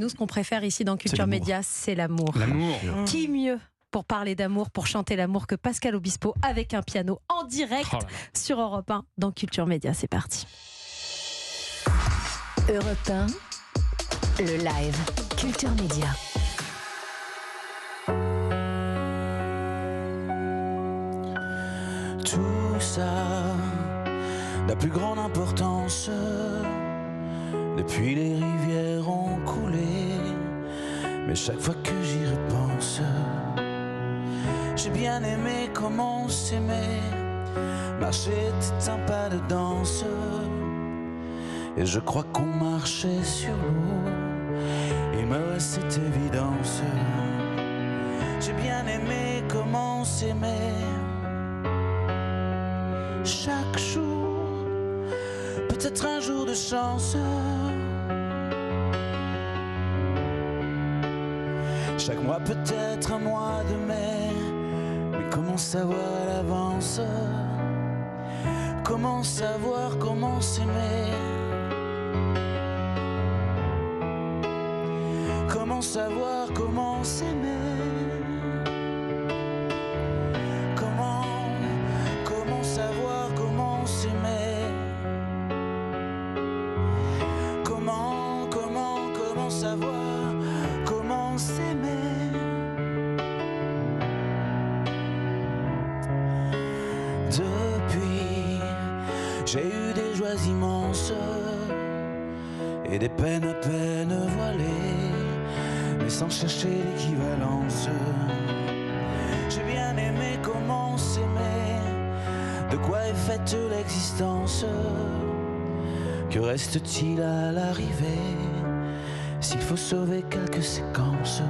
Nous, ce qu'on préfère ici dans Culture. Média, c'est l'amour. L'amour. Qui mieux pour parler d'amour, pour chanter l'amour que Pascal Obispo avec un piano en direct Oh là là. sur Europe 1 dans Culture Média. C'est parti. Europe 1, le live. Culture Média. Tout ça n'a plus grande importance depuis les rivières. Mais chaque fois que j'y repense, j'ai bien aimé comment on s'aimait. Marcher était un pas de danse. Et je crois qu'on marchait sur l'eau. Il me reste cette évidence. J'ai bien aimé comment on s'aimait chaque jour, peut-être un jour de chance. Chaque mois, peut-être un mois de mai, mais comment savoir l'avance? Comment savoir comment s'aimer? Comment savoir comment s'aimer? J'ai eu des joies immenses et des peines à peine voilées, mais sans chercher l'équivalence. J'ai bien aimé comment s'aimer. De quoi est faite l'existence Que reste-t-il à l'arrivée S'il faut sauver quelques séquences?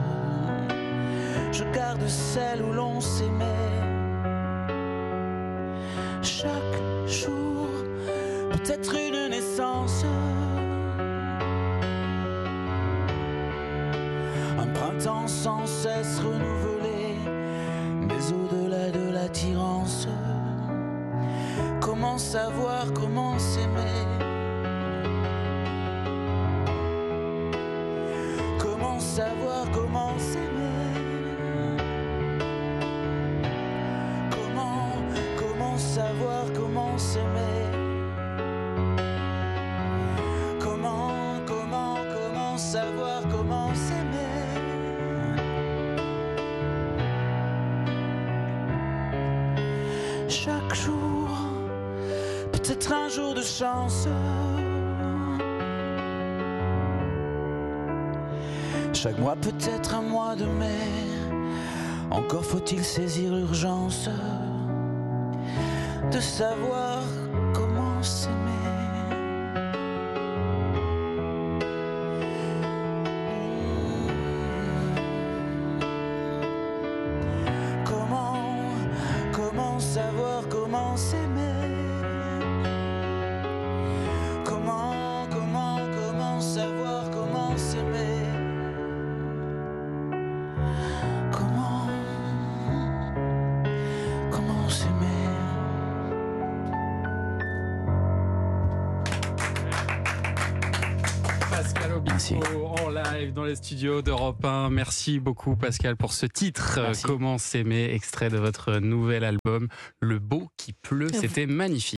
Je garde celle où l'on s'aimait Peut-être une naissance. Un printemps sans cesse renouvelé. Mais au-delà de l'attirance. Comment savoir comment s'aimer? Comment savoir comment s'aimer? Comment, comment savoir comment s'aimer? Chaque jour, peut-être un jour de chance. Chaque mois, peut-être un mois de mai. Encore faut-il saisir l'urgence de savoir comment s'aimer. S'aimer Merci. en live dans les studios d'Europe 1. Merci beaucoup Pascal pour ce titre. euh, Merci. Comment s'aimer, extrait de votre nouvel album Le beau qui pleut. C'était magnifique.